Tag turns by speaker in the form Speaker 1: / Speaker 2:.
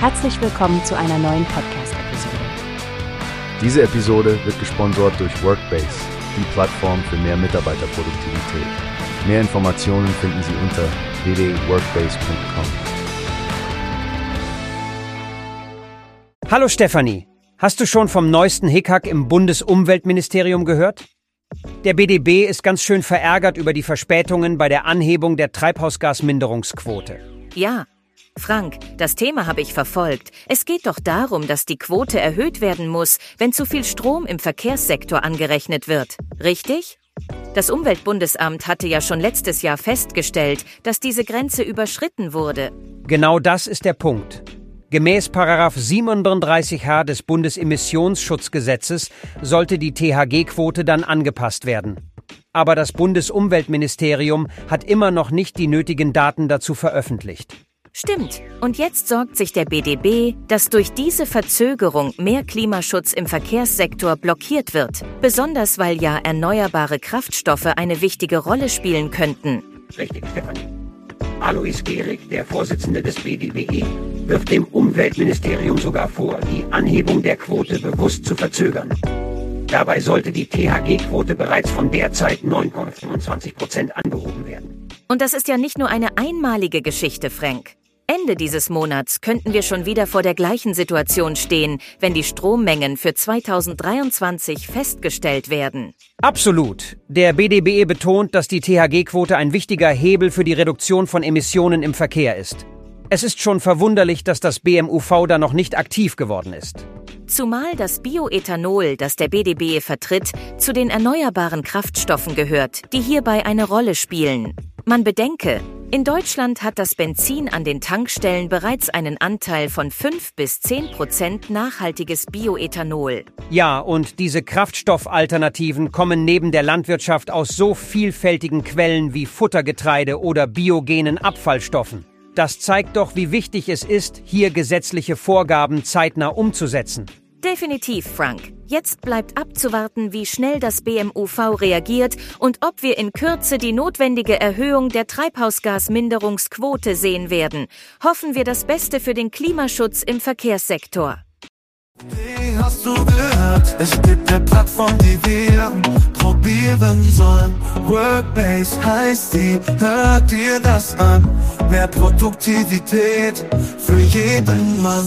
Speaker 1: Herzlich willkommen zu einer neuen Podcast-Episode.
Speaker 2: Diese Episode wird gesponsert durch Workbase, die Plattform für mehr Mitarbeiterproduktivität. Mehr Informationen finden Sie unter www.workbase.com.
Speaker 3: Hallo Stefanie, hast du schon vom neuesten Hickhack im Bundesumweltministerium gehört? Der BDB ist ganz schön verärgert über die Verspätungen bei der Anhebung der Treibhausgasminderungsquote.
Speaker 4: Ja, Frank, das Thema habe ich verfolgt. Es geht doch darum, dass die Quote erhöht werden muss, wenn zu viel Strom im Verkehrssektor angerechnet wird. Richtig? Das Umweltbundesamt hatte ja schon letztes Jahr festgestellt, dass diese Grenze überschritten wurde.
Speaker 3: Genau das ist der Punkt. Gemäß 37h des Bundesemissionsschutzgesetzes sollte die THG-Quote dann angepasst werden. Aber das Bundesumweltministerium hat immer noch nicht die nötigen Daten dazu veröffentlicht.
Speaker 4: Stimmt. Und jetzt sorgt sich der BDB, dass durch diese Verzögerung mehr Klimaschutz im Verkehrssektor blockiert wird. Besonders weil ja erneuerbare Kraftstoffe eine wichtige Rolle spielen könnten.
Speaker 5: Richtig, Stefanie. Alois Gehrig, der Vorsitzende des BDBE, wirft dem Umweltministerium sogar vor, die Anhebung der Quote bewusst zu verzögern. Dabei sollte die THG-Quote bereits von derzeit 9,25 Prozent angehoben werden.
Speaker 4: Und das ist ja nicht nur eine einmalige Geschichte, Frank. Ende dieses Monats könnten wir schon wieder vor der gleichen Situation stehen, wenn die Strommengen für 2023 festgestellt werden.
Speaker 3: Absolut. Der BDBE betont, dass die THG-Quote ein wichtiger Hebel für die Reduktion von Emissionen im Verkehr ist. Es ist schon verwunderlich, dass das BMUV da noch nicht aktiv geworden ist.
Speaker 4: Zumal das Bioethanol, das der BDBE vertritt, zu den erneuerbaren Kraftstoffen gehört, die hierbei eine Rolle spielen. Man bedenke, in Deutschland hat das Benzin an den Tankstellen bereits einen Anteil von 5 bis 10 Prozent nachhaltiges Bioethanol.
Speaker 3: Ja, und diese Kraftstoffalternativen kommen neben der Landwirtschaft aus so vielfältigen Quellen wie Futtergetreide oder biogenen Abfallstoffen. Das zeigt doch, wie wichtig es ist, hier gesetzliche Vorgaben zeitnah umzusetzen.
Speaker 4: Definitiv, Frank. Jetzt bleibt abzuwarten, wie schnell das BMUV reagiert und ob wir in Kürze die notwendige Erhöhung der Treibhausgasminderungsquote sehen werden. Hoffen wir das Beste für den Klimaschutz im Verkehrssektor.
Speaker 6: Wie hast du gehört? Es gibt eine Plattform, die wir probieren sollen. Workbase heißt die, hört dir das an. Mehr Produktivität für jeden Mann.